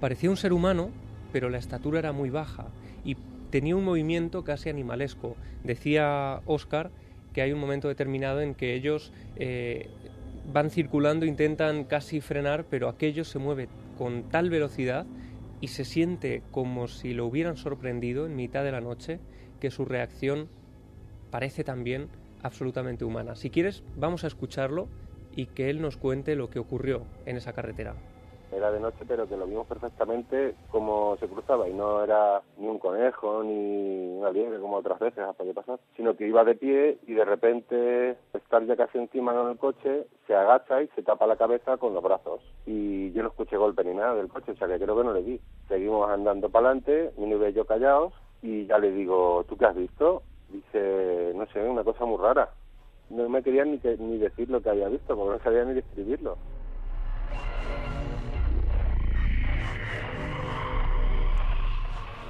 Parecía un ser humano, pero la estatura era muy baja y tenía un movimiento casi animalesco. Decía Oscar que hay un momento determinado en que ellos eh, van circulando, intentan casi frenar, pero aquello se mueve con tal velocidad y se siente como si lo hubieran sorprendido en mitad de la noche su reacción parece también absolutamente humana. Si quieres, vamos a escucharlo y que él nos cuente lo que ocurrió en esa carretera. Era de noche, pero que lo vimos perfectamente cómo se cruzaba y no era ni un conejo ni una liebre como otras veces hasta que pasar, sino que iba de pie y de repente estar ya casi encima en el coche, se agacha y se tapa la cabeza con los brazos. Y yo no escuché golpe ni nada del coche, o sea que creo que no le di. Seguimos andando para adelante, mi y yo callados y ya le digo, ¿tú qué has visto? Dice, no sé, una cosa muy rara. No me querían ni, ni decir lo que había visto, porque no sabía ni describirlo.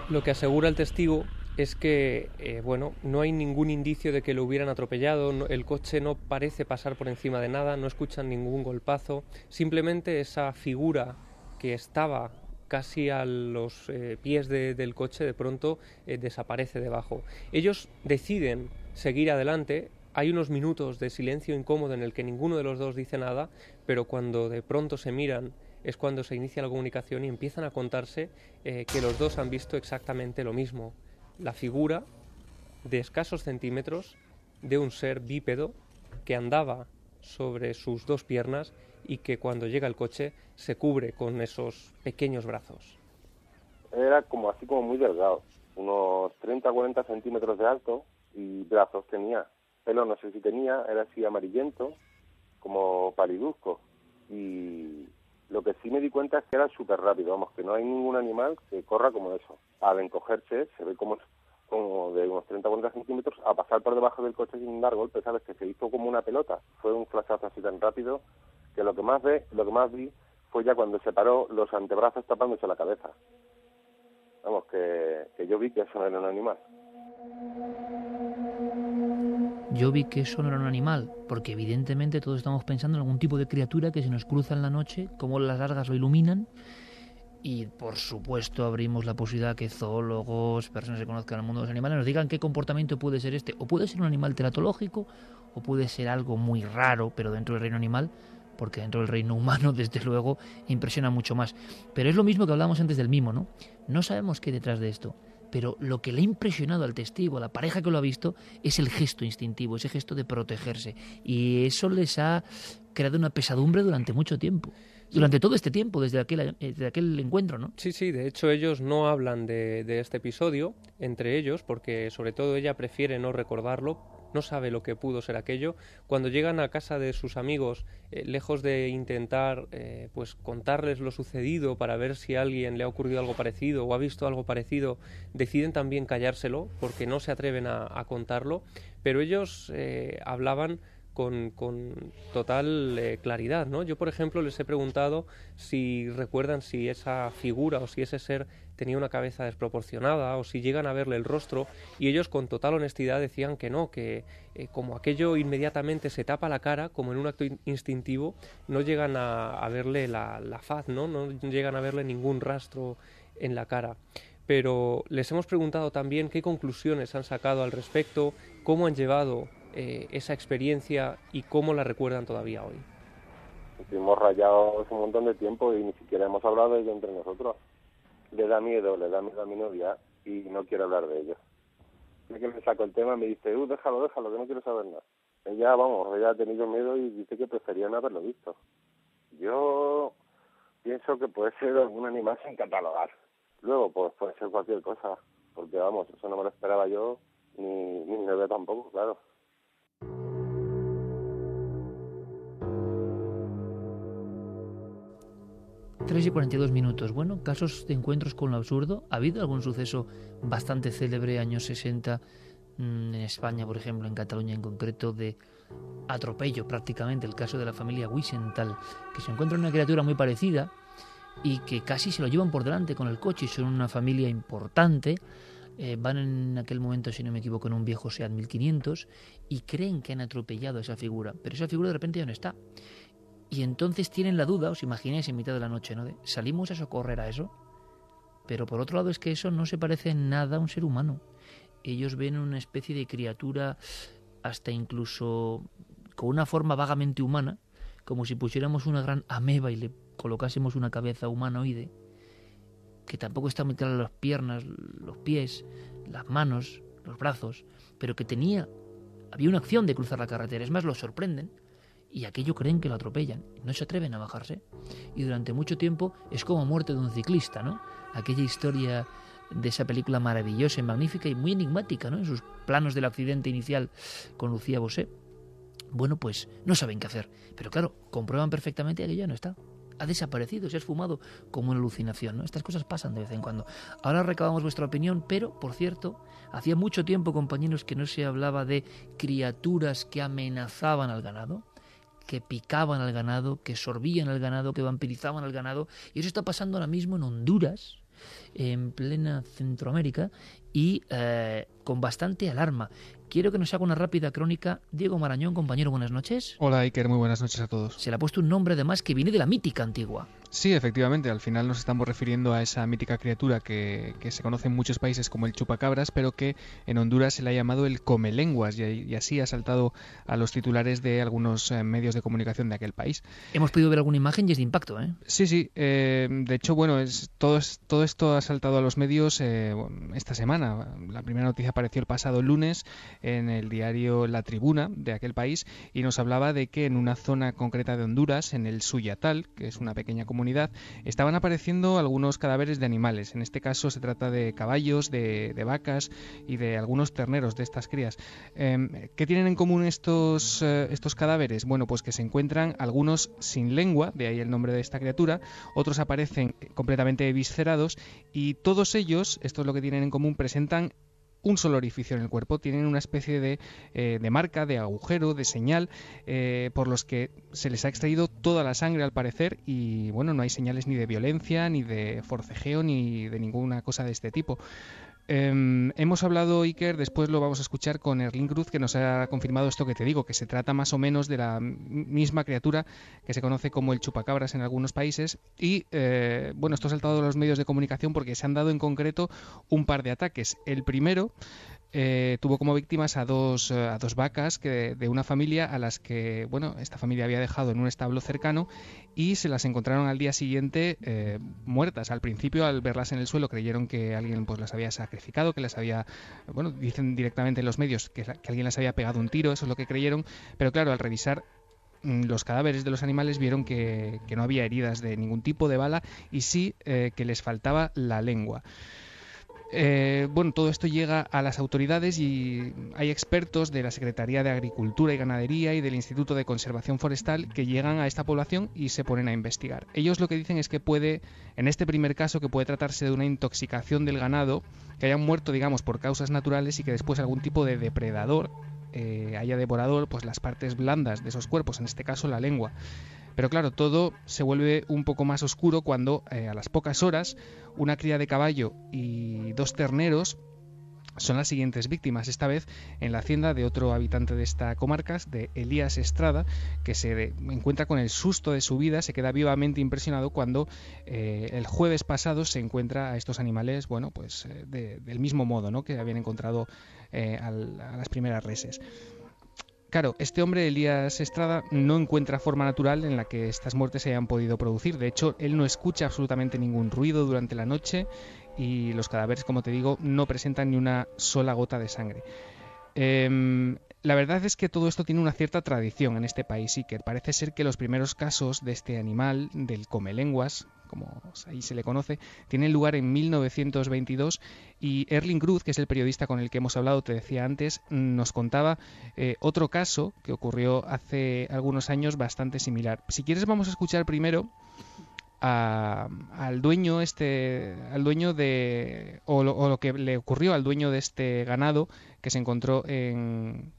Lo que asegura el testigo es que, eh, bueno, no hay ningún indicio de que lo hubieran atropellado, el coche no parece pasar por encima de nada, no escuchan ningún golpazo, simplemente esa figura que estaba casi a los eh, pies de- del coche de pronto eh, desaparece debajo. Ellos deciden seguir adelante, hay unos minutos de silencio incómodo en el que ninguno de los dos dice nada, pero cuando de pronto se miran es cuando se inicia la comunicación y empiezan a contarse eh, que los dos han visto exactamente lo mismo. La figura de escasos centímetros de un ser bípedo que andaba sobre sus dos piernas y que cuando llega el coche se cubre con esos pequeños brazos. Era como así como muy delgado, unos 30 40 centímetros de alto y brazos tenía. Pelo no sé si tenía, era así amarillento, como paliduzco. Y lo que sí me di cuenta es que era súper rápido, vamos, que no hay ningún animal que corra como eso. Al encogerse se ve como, como de unos 30 40 centímetros a pasar por debajo del coche sin dar golpe, ¿sabes? Que se hizo como una pelota. Fue un flashazo así tan rápido que lo que más ve, lo que más vi fue ya cuando se paró los antebrazos tapándose la cabeza. Vamos, que, yo vi que eso no era un animal. Yo vi que eso no era un animal, porque evidentemente todos estamos pensando en algún tipo de criatura que se nos cruza en la noche, como las largas lo iluminan. Y por supuesto abrimos la posibilidad que zoólogos, personas que conozcan el mundo de los animales, nos digan qué comportamiento puede ser este. O puede ser un animal teratológico, o puede ser algo muy raro, pero dentro del reino animal, porque dentro del reino humano, desde luego, impresiona mucho más. Pero es lo mismo que hablábamos antes del mimo, ¿no? No sabemos qué detrás de esto pero lo que le ha impresionado al testigo, a la pareja que lo ha visto, es el gesto instintivo, ese gesto de protegerse. Y eso les ha creado una pesadumbre durante mucho tiempo. Durante todo este tiempo, desde aquel, eh, desde aquel encuentro, ¿no? Sí, sí, de hecho ellos no hablan de, de este episodio entre ellos, porque sobre todo ella prefiere no recordarlo, no sabe lo que pudo ser aquello. Cuando llegan a casa de sus amigos, eh, lejos de intentar eh, pues contarles lo sucedido para ver si a alguien le ha ocurrido algo parecido o ha visto algo parecido, deciden también callárselo porque no se atreven a, contarlo. Pero ellos eh, hablaban con, total eh, claridad, ¿no? Yo, por ejemplo, les he preguntado si recuerdan si esa figura o si ese ser tenía una cabeza desproporcionada o si llegan a verle el rostro y ellos con total honestidad decían que no, que eh, como aquello inmediatamente se tapa la cara, como en un acto in- instintivo, no llegan a, a verle la, la faz, ¿no? No llegan a verle ningún rastro en la cara. Pero les hemos preguntado también qué conclusiones han sacado al respecto, cómo han llevado eh, esa experiencia y cómo la recuerdan todavía hoy. Estuvimos rayados un montón de tiempo y ni siquiera hemos hablado de ello entre nosotros. Le da miedo, le da miedo a mi novia y no quiere hablar de ello. Sé que me saco el tema me dice, uh, déjalo, déjalo, que no quiero saber nada. Ella, vamos, ella ha tenido miedo y dice que prefería no haberlo visto. Yo pienso que puede ser algún animal sin catalogar. Luego, pues puede ser cualquier cosa, porque vamos, eso no me lo esperaba yo, ni mi novia tampoco, claro. 3 y 42 minutos. Bueno, casos de encuentros con lo absurdo. ¿Ha habido algún suceso bastante célebre, años 60, mm, en España, por ejemplo, en Cataluña en concreto, de atropello prácticamente? El caso de la familia Wiesenthal, que se encuentra una criatura muy parecida y que casi se lo llevan por delante con el coche. Son una familia importante. Eh, van en aquel momento, si no me equivoco, en un viejo Seat 1500 y creen que han atropellado a esa figura, pero esa figura de repente ya no está. Y entonces tienen la duda, os imagináis en mitad de la noche, ¿no? De, ¿Salimos a socorrer a eso? Pero por otro lado es que eso no se parece en nada a un ser humano. Ellos ven una especie de criatura hasta incluso con una forma vagamente humana, como si pusiéramos una gran ameba y le colocásemos una cabeza humanoide, que tampoco está muy clara las piernas, los pies, las manos, los brazos, pero que tenía, había una acción de cruzar la carretera. Es más, lo sorprenden y aquello creen que lo atropellan, no se atreven a bajarse. Y durante mucho tiempo es como muerte de un ciclista, ¿no? Aquella historia de esa película maravillosa y magnífica y muy enigmática, ¿no? En sus planos del accidente inicial con Lucía Bosé. Bueno, pues no saben qué hacer. Pero claro, comprueban perfectamente que ya no está. Ha desaparecido, se ha esfumado como una alucinación, ¿no? Estas cosas pasan de vez en cuando. Ahora recabamos vuestra opinión, pero, por cierto, hacía mucho tiempo, compañeros, que no se hablaba de criaturas que amenazaban al ganado que picaban al ganado, que sorbían al ganado, que vampirizaban al ganado. Y eso está pasando ahora mismo en Honduras, en plena Centroamérica, y eh, con bastante alarma. Quiero que nos haga una rápida crónica. Diego Marañón, compañero, buenas noches. Hola Iker, muy buenas noches a todos. Se le ha puesto un nombre además que viene de la mítica antigua. Sí, efectivamente, al final nos estamos refiriendo a esa mítica criatura que, se conoce en muchos países como el chupacabras, pero que en Honduras se le ha llamado el comelenguas y, y así ha saltado a los titulares de algunos eh, medios de comunicación de aquel país. Hemos podido ver alguna imagen y es de impacto, ¿eh? Sí, sí. Eh, de hecho, bueno, es, todo, todo esto ha saltado a los medios eh, esta semana. La primera noticia apareció el pasado lunes en el diario La Tribuna de aquel país y nos hablaba de que en una zona concreta de Honduras, en el Suyatal, que es una pequeña comunidad, estaban apareciendo algunos cadáveres de animales. En este caso se trata de caballos, de, vacas y de algunos terneros de estas crías. Em, ¿Qué tienen en común estos, eh, estos cadáveres? Bueno, pues que se encuentran algunos sin lengua, de ahí el nombre de esta criatura, otros aparecen completamente viscerados y todos ellos, esto es lo que tienen en común, presentan un solo orificio en el cuerpo, tienen una especie de, eh, de marca, de agujero, de señal, eh, por los que se les ha extraído toda la sangre al parecer y bueno, no hay señales ni de violencia, ni de forcejeo, ni de ninguna cosa de este tipo. Em, hemos hablado, Iker, después lo vamos a escuchar con Erling Cruz, que nos ha confirmado esto que te digo, que se trata más o menos de la misma criatura que se conoce como el chupacabras en algunos países. Y eh, bueno, esto ha saltado a los medios de comunicación porque se han dado en concreto un par de ataques. El primero eh, tuvo como víctimas a dos, eh, a dos vacas que, de una familia a las que, bueno, esta familia había dejado en un establo cercano y se las encontraron al día siguiente eh, muertas. Al principio, al verlas en el suelo, creyeron que alguien pues las había sacrificado, que las había, bueno, dicen directamente en los medios que, alguien las había pegado un tiro, eso es lo que creyeron, pero claro, al revisar mm, los cadáveres de los animales vieron que, que, no había heridas de ningún tipo de bala y sí que les faltaba la lengua. Eh, bueno, todo esto llega a las autoridades y hay expertos de la Secretaría de Agricultura y Ganadería y del Instituto de Conservación Forestal que llegan a esta población y se ponen a investigar. Ellos lo que dicen es que puede, en este primer caso, que puede tratarse de una intoxicación del ganado, que hayan muerto, digamos, por causas naturales y que después algún tipo de depredador eh, haya devorado pues, las partes blandas de esos cuerpos, en este caso la lengua. Pero claro, todo se vuelve un poco más oscuro cuando eh, a las pocas horas una cría de caballo y dos terneros son las siguientes víctimas, esta vez en la hacienda de otro habitante de esta comarca, de Elías Estrada, que se encuentra con el susto de su vida, se queda vivamente impresionado cuando eh, el jueves pasado se encuentra a estos animales, bueno, pues eh, del mismo modo, ¿no? Que habían encontrado a las primeras reses. Claro, este hombre, Elías Estrada, no encuentra forma natural en la que estas muertes se hayan podido producir. De hecho, él no escucha absolutamente ningún ruido durante la noche y los cadáveres, como te digo, no presentan ni una sola gota de sangre. Em, la verdad es que todo esto tiene una cierta tradición en este país y que parece ser que los primeros casos de este animal, del comelenguas, como ahí se le conoce, tiene lugar en 1922 y Erling Cruz, que es el periodista con el que hemos hablado, te decía antes, nos contaba eh, otro caso que ocurrió hace algunos años bastante similar. Si quieres vamos a escuchar primero al dueño este al dueño de o lo, que le ocurrió al dueño de este ganado que se encontró en,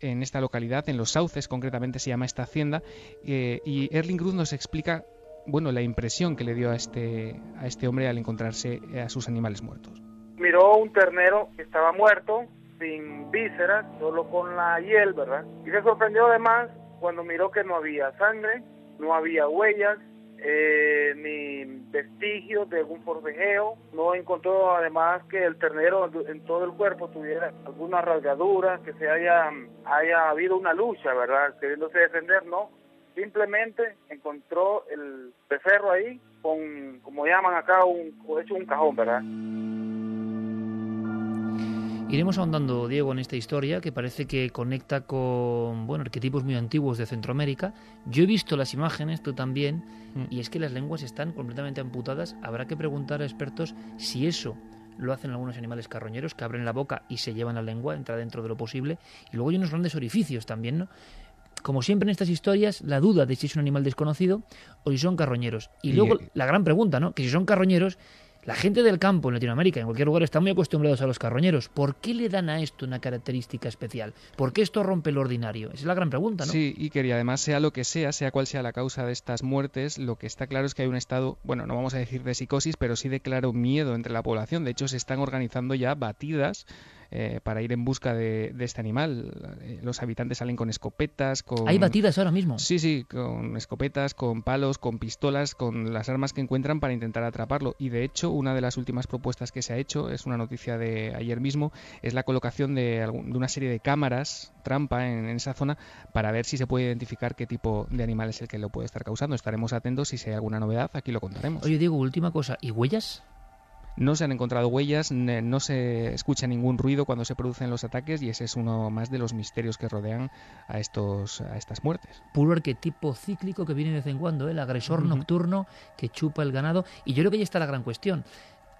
en esta localidad, en los sauces concretamente se llama esta hacienda, eh, y Erling Cruz nos explica bueno, la impresión que le dio a este, a este hombre al encontrarse a sus animales muertos. Miró un ternero que estaba muerto, sin vísceras, solo con la hiel, ¿verdad? Y se sorprendió además cuando miró que no había sangre, no había huellas, eh, ni vestigios de algún forcejeo. No encontró además que el ternero en todo el cuerpo tuviera alguna rasgadura, que se haya, haya habido una lucha, ¿verdad? Queriéndose defender, no simplemente encontró el becerro ahí con, como llaman acá, un, hecho un cajón, ¿verdad? Iremos ahondando, Diego, en esta historia que parece que conecta con bueno, arquetipos muy antiguos de Centroamérica. Yo he visto las imágenes, tú también, mm. y es que las lenguas están completamente amputadas. Habrá que preguntar a expertos si eso lo hacen algunos animales carroñeros que abren la boca y se llevan la lengua, entra dentro de lo posible. Y luego hay unos grandes orificios también, ¿no? como siempre en estas historias, la duda de si es un animal desconocido o si son carroñeros. Y, luego la gran pregunta, ¿no? Que si son carroñeros, la gente del campo en Latinoamérica, en cualquier lugar, está muy acostumbrados a los carroñeros. ¿Por qué le dan a esto una característica especial? ¿Por qué esto rompe lo ordinario? Esa es la gran pregunta, ¿no? Sí, y que además sea lo que sea, sea cual sea la causa de estas muertes, lo que está claro es que hay un estado, bueno, no vamos a decir de psicosis, pero sí de claro miedo entre la población. De hecho, se están organizando ya batidas eh, para ir en busca de, este animal. Eh, los habitantes salen con escopetas, con... ¿Hay batidas ahora mismo? Sí, sí, con escopetas, con palos, con pistolas, con las armas que encuentran para intentar atraparlo. Y de hecho, una de las últimas propuestas que se ha hecho, es una noticia de ayer mismo, es la colocación de, una serie de cámaras trampa en, en, esa zona para ver si se puede identificar qué tipo de animal es el que lo puede estar causando. Estaremos atentos si hay alguna novedad, aquí lo contaremos. Oye, Diego, última cosa, ¿y huellas? No se han encontrado huellas, no se escucha ningún ruido cuando se producen los ataques y ese es uno más de los misterios que rodean a, estos, a estas muertes. Puro arquetipo cíclico que viene de vez en cuando, ¿eh? el agresor nocturno que chupa el ganado. Y yo creo que ahí está la gran cuestión.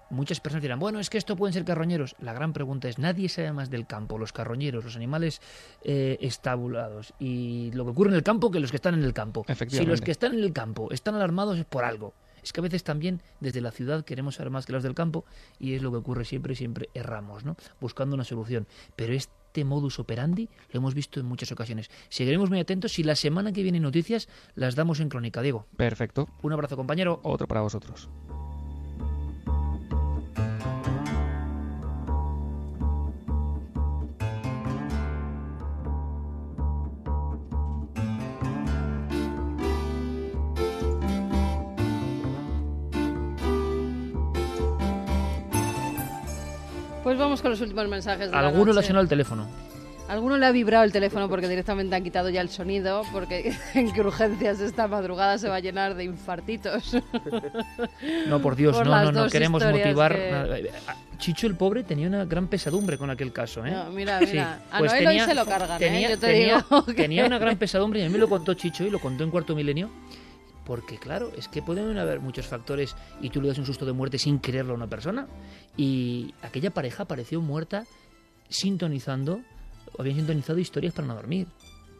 Muchas personas dirán, bueno, es que esto pueden ser carroñeros. La gran pregunta es, nadie sabe más del campo, los carroñeros, los animales eh, estabulados y lo que ocurre en el campo que los que están en el campo. Si los que están en el campo están alarmados es por algo. Es que a veces también desde la ciudad queremos saber más que los del campo y es lo que ocurre siempre, siempre erramos, ¿no? Buscando una solución. Pero este modus operandi lo hemos visto en muchas ocasiones. Seguiremos muy atentos y la semana que viene noticias las damos en Crónica, Diego. Perfecto. Un abrazo, compañero. Otro para vosotros. Con los últimos mensajes. De Alguno le ha sonado el teléfono. Alguno le ha vibrado el teléfono porque directamente han quitado ya el sonido, porque en que urgencias esta madrugada se va a llenar de infartitos. No, por Dios, no, no, no queremos motivar. Chicho el pobre tenía una gran pesadumbre con aquel caso, ¿eh? No, mira, mira. a pues Noel tenía, hoy se lo cargan, ¿eh? Yo te digo tenía una gran pesadumbre y a mí lo contó Chicho y lo contó en cuarto milenio porque claro, es que pueden haber muchos factores y tú le das un susto de muerte sin quererlo a una persona. Y aquella pareja apareció muerta sintonizando, o habían sintonizado historias para no dormir.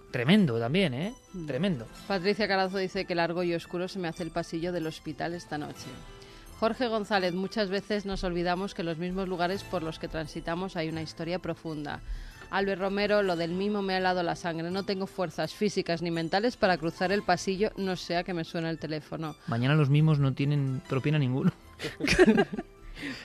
Tremendo también, ¿eh? Mm. Tremendo. Patricia Carazo dice que largo y oscuro se me hace el pasillo del hospital esta noche. Jorge González, muchas veces nos olvidamos que en los mismos lugares por los que transitamos hay una historia profunda. Albert Romero, lo del mimo me ha helado la sangre. No tengo fuerzas físicas ni mentales para cruzar el pasillo, no sea que me suene el teléfono. Mañana los mimos no tienen propina ninguno.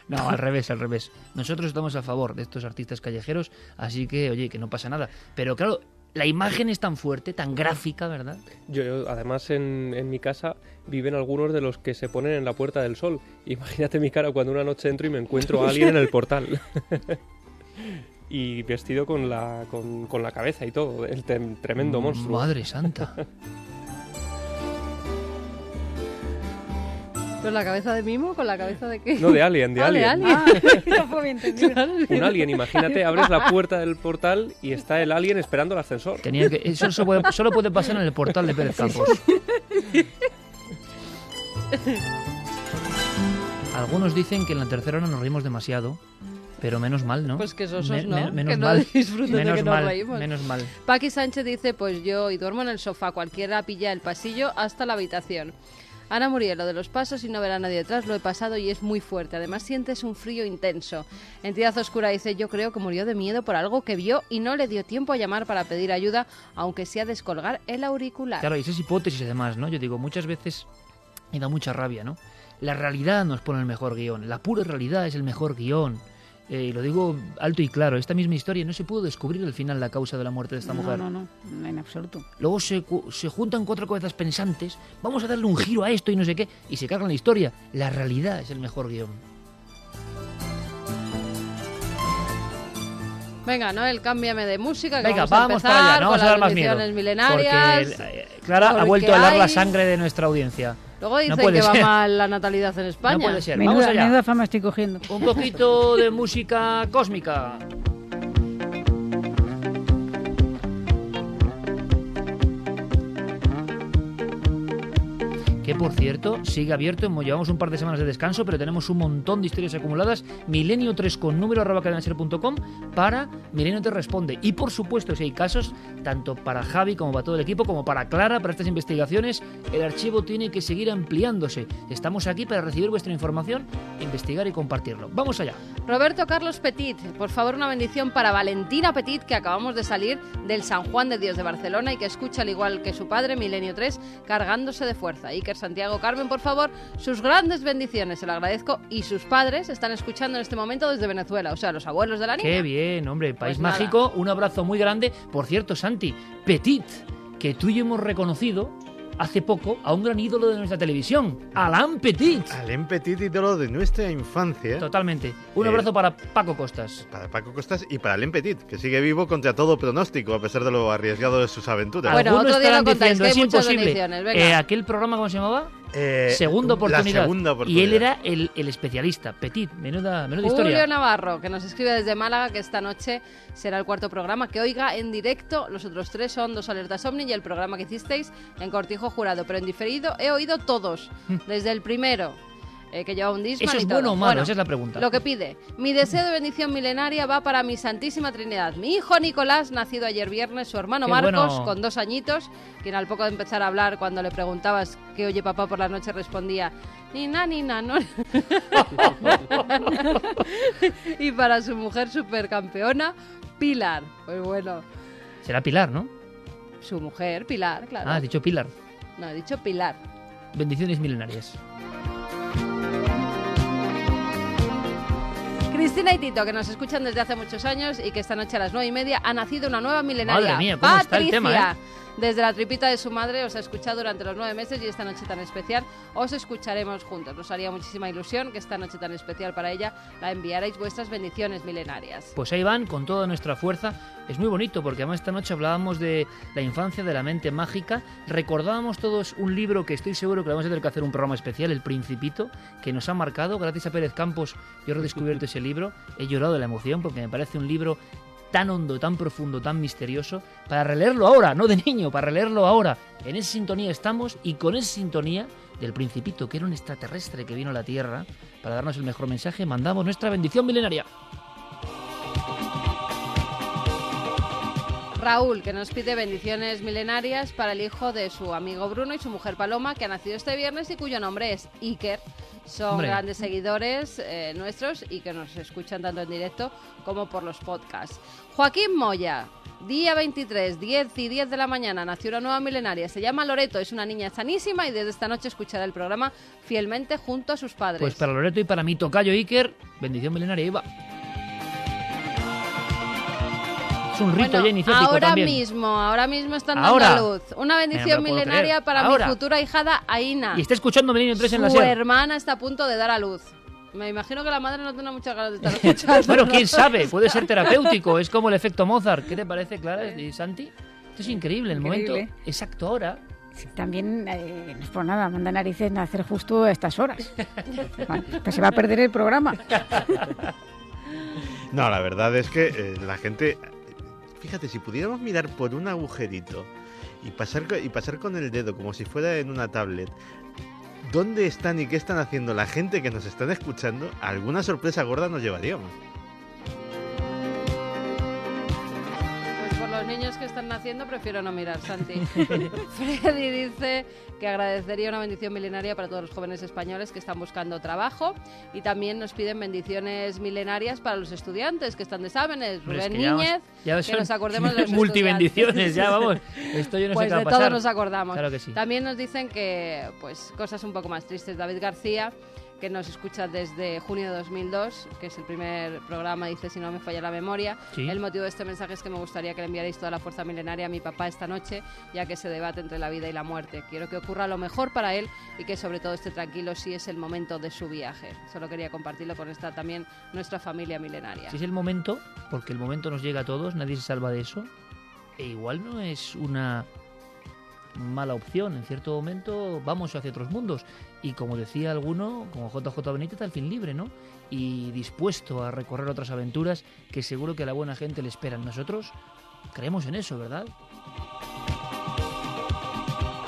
No, al revés, al revés. Nosotros estamos a favor de estos artistas callejeros, así que, oye, que no pasa nada. Pero claro, la imagen es tan fuerte, tan gráfica, ¿verdad? Yo, además, en, en, mi casa viven algunos de los que se ponen en la Puerta del Sol. Imagínate mi cara cuando una noche entro y me encuentro a alguien en el portal. y vestido con la, con, con la cabeza y todo, el tem- tremendo monstruo. Madre santa. ¿Con la cabeza de Mimo? ¿Con la cabeza de qué? No, de Alien, de Ah, de Alien. No fue bien entendido. Un alien, imagínate, abres la puerta del portal y está el alien esperando el ascensor. Tenía que, eso solo puede, solo puede pasar en el portal de Pérez Campos. Algunos dicen que en la tercera hora nos reímos demasiado, pero menos mal, ¿no? Pues que esos Me- no, me- menos que no mal. de menos que nos mal, reímos. Menos mal. Paqui Sánchez dice, pues yo y duermo en el sofá, cualquiera pilla el pasillo hasta la habitación. Ana Muriel, lo de los pasos y no ver a nadie detrás, lo he pasado y es muy fuerte. Además sientes un frío intenso. Entidad Oscura dice, yo creo que murió de miedo por algo que vio y no le dio tiempo a llamar para pedir ayuda, aunque sea descolgar el auricular. Claro, y esas hipótesis además, ¿no? Yo digo, muchas veces me da mucha rabia, ¿no? La realidad nos pone el mejor guion, la pura realidad es el mejor guion. Eh, y lo digo alto y claro, esta misma historia no se pudo descubrir al final la causa de la muerte de esta No, mujer. no, no, en absoluto. Luego se, cu- se juntan cuatro cabezas pensantes, vamos a darle un giro a esto y no sé qué, y se cargan la historia. La realidad es el mejor guion. Venga, Noel, cámbiame de música, que Venga, vamos, vamos a para empezar allá, no vamos a dar las más miedo. milenarias. Porque eh, Clara ha vuelto a helar la sangre de nuestra audiencia. Luego dicen puede que va ser. mal la natalidad en España. No puede ser. Vamos Menuda, allá. menuda fama estoy cogiendo. Un poquito de música cósmica. Que por cierto, sigue abierto, llevamos un par de semanas de descanso, pero tenemos un montón de historias acumuladas. Milenio 3 con número arroba para Milenio te responde. Y por supuesto, si hay casos, tanto para Javi como para todo el equipo, como para Clara, para estas investigaciones, el archivo tiene que seguir ampliándose. Estamos aquí para recibir vuestra información, investigar y compartirlo. Vamos allá. Roberto Carlos Petit, por favor una bendición para Valentina Petit, que acabamos de salir del San Juan de Dios de Barcelona y que escucha al igual que su padre, Milenio 3, cargándose de fuerza. Iker Santiago Carmen, por favor, sus grandes bendiciones, se lo agradezco. Y sus padres están escuchando en este momento desde Venezuela, o sea, los abuelos de la niña. Qué bien, hombre, país Pues mágico, un abrazo muy grande. Por cierto, Santi, Petit, que tú y yo hemos reconocido hace poco a un gran ídolo de nuestra televisión, Alain Petit. Alain Petit, ídolo de nuestra infancia. Totalmente. Un Eh, abrazo para Paco Costas. Para Paco Costas y para Alain Petit, que sigue vivo contra todo pronóstico, a pesar de lo arriesgado de sus aventuras. Bueno, Algunos otro día lo contáis, diciendo, que hay es muchas imposible. venga. Eh, aquel programa, ¿cómo se llamaba? Eh, segunda oportunidad. La segunda oportunidad. Y él era el, el especialista. Petit, menuda, menuda Julio historia. Navarro, que nos escribe desde Málaga, que esta noche será el cuarto programa, que oiga en directo. Los otros tres son Dos Alertas Omni y el programa que hicisteis en Cortijo Jurado, pero en diferido he oído todos, desde el primero. Eh, que lleva un disco. ¿Eso es bueno o malo? Esa es la pregunta. Lo que pide. Mi deseo de bendición milenaria va para mi Santísima Trinidad. Mi hijo Nicolás, nacido ayer viernes, su hermano Qué Marcos, bueno. con dos añitos, quien al poco de empezar a hablar, cuando le preguntabas qué oye papá por la noche, respondía, Nina, Nina, no. y para su mujer supercampeona, Pilar. Pues bueno, Será Pilar, ¿no? su mujer, Pilar, claro. Ah, has dicho Pilar. No, he dicho Pilar. Bendiciones milenarias. Cristina y Tito, que nos escuchan desde hace muchos años y que esta noche a las nueve y media ha nacido una nueva milenaria. Madre mía, ¿cómo está el Patricia, tema, eh? Desde la tripita de su madre, os ha escuchado durante los nueve meses y esta noche tan especial os escucharemos juntos. Nos haría muchísima ilusión que esta noche tan especial para ella la enviarais vuestras bendiciones milenarias. Pues ahí van con toda nuestra fuerza. Es muy bonito porque además esta noche hablábamos de la infancia, de la mente mágica. Recordábamos todos un libro que estoy seguro que le vamos a tener que hacer un programa especial, El Principito, que nos ha marcado. Gracias a Pérez Campos yo he redescubierto ese libro. He llorado de la emoción porque me parece un libro tan hondo, tan profundo, tan misterioso, para releerlo ahora, no de niño, para releerlo ahora. En esa sintonía estamos y con esa sintonía del Principito, que era un extraterrestre que vino a la Tierra para darnos el mejor mensaje, mandamos nuestra bendición milenaria. Raúl, que nos pide bendiciones milenarias para el hijo de su amigo Bruno y su mujer Paloma, que ha nacido este viernes y cuyo nombre es Iker. Son Hombre. grandes seguidores eh, nuestros y que nos escuchan tanto en directo como por los podcasts. Joaquín Moya, día 23, 10 y 10 de la mañana, nació una nueva milenaria. Se llama Loreto, es una niña sanísima y desde esta noche escuchará el programa fielmente junto a sus padres. Pues para Loreto y para mi tocayo Iker, bendición milenaria, Iba. Es un rito Bueno, ya iniciático ahora también. mismo, ahora mismo están dando Ahora. a luz. Una bendición no milenaria creer. para Ahora. mi futura hijada Aina. Y está escuchando Milenio 3 en la Su hermana está a punto de dar a luz. Me imagino que la madre no tiene muchas ganas de estar escuchando. bueno, quién sabe, puede ser terapéutico, es como el efecto Mozart. ¿Qué te parece, Clara y Santi? Esto es increíble, el Increíble. momento exacto ahora. Sí, también, eh, no es por nada, manda narices nacer justo a estas horas. Bueno, pues se va a perder el programa. No, la verdad es que eh, la gente. Fíjate, si pudiéramos mirar por un agujerito y pasar, y pasar con el dedo como si fuera en una tablet. ¿Dónde están y qué están haciendo la gente que nos están escuchando? Alguna sorpresa gorda nos llevaríamos. Los niños que están naciendo prefiero no mirar, Santi. Freddy dice que agradecería una bendición milenaria para todos los jóvenes españoles que están buscando trabajo y también nos piden bendiciones milenarias para los estudiantes que están de exámenes. Hombre, es Rubén que vamos- ya que nos acordemos de los multibendiciones, ya vamos. Esto yo no pues sé qué va de pasar. todos nos acordamos. Claro que sí. También nos dicen que, pues, cosas un poco más tristes. David García, que nos escucha desde junio de 2002, que es el primer programa, dice, si no me falla la memoria. Sí. El motivo de este mensaje es que me gustaría que le enviarais toda la fuerza milenaria a mi papá esta noche, ya que se debate entre la vida y la muerte. Quiero que ocurra lo mejor para él y que sobre todo esté tranquilo si es el momento de su viaje. Solo quería compartirlo con esta también nuestra familia milenaria. Si es el momento, porque el momento nos llega a todos, nadie se salva de eso, e igual no es una mala opción. En cierto momento vamos hacia otros mundos. Y como decía alguno, como JJ Benítez, al fin libre, ¿no? Y dispuesto a recorrer otras aventuras que seguro que a la buena gente le esperan. Nosotros creemos en eso, ¿verdad?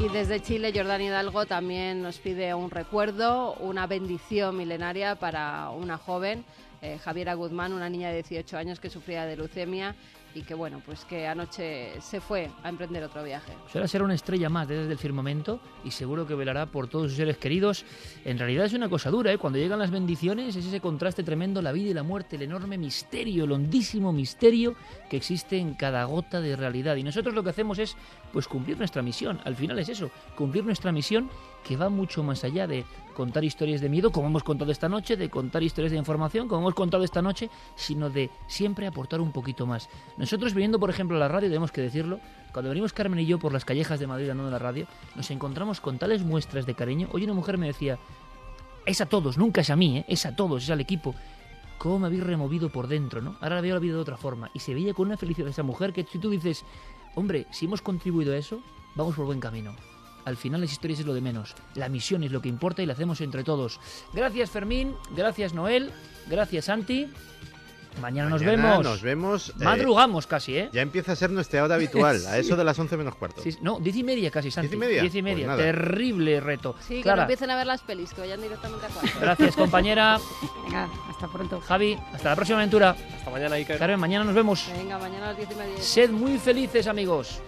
Y desde Chile, Jordán Hidalgo también nos pide un recuerdo, una bendición milenaria para una joven, eh, Javiera Guzmán, una niña de 18 años que sufría de leucemia y que, bueno, pues que anoche se fue a emprender otro viaje. Suele ser una estrella más desde el firmamento y seguro que velará por todos sus seres queridos. En realidad es una cosa dura, ¿eh? Cuando llegan las bendiciones es ese contraste tremendo, la vida y la muerte, el enorme misterio, el hondísimo misterio que existe en cada gota de realidad. Y nosotros lo que hacemos es pues cumplir nuestra misión. Al final es eso, cumplir nuestra misión que va mucho más allá de contar historias de miedo, como hemos contado esta noche, de contar historias de información, como hemos contado esta noche, sino de siempre aportar un poquito más. Nosotros viniendo, por ejemplo, a la radio, tenemos que decirlo, cuando venimos Carmen y yo por las callejas de Madrid andando en la radio, nos encontramos con tales muestras de cariño. Hoy una mujer me decía, es a todos, nunca es a mí, ¿eh? es a todos, es al equipo. ¿Cómo me habéis removido por dentro, no? Ahora veo la vida de otra forma. Y se veía con una felicidad esa mujer que si tú dices, hombre, si hemos contribuido a eso, vamos por buen camino. Al final las historias es lo de menos. La misión es lo que importa y la hacemos entre todos. Gracias Fermín, gracias Noel, gracias Santi. Mañana, nos Mañana vemos. Nos vemos. eh, Madrugamos casi, ¿eh? ya empieza a ser nuestra hora habitual, a eso de las 11 menos cuarto. Sí, no, diez y media casi, Santi. ¿Diez y media? Diez y media. Pues. Terrible reto. Sí, que no Clara, empiecen a ver las pelis, que vayan directamente a cuatro. gracias compañera. Venga, hasta pronto. Javi, hasta la próxima aventura. Hasta mañana, Iker. Carmen, mañana nos vemos. Venga, mañana a las diez y media. Sed muy felices, amigos.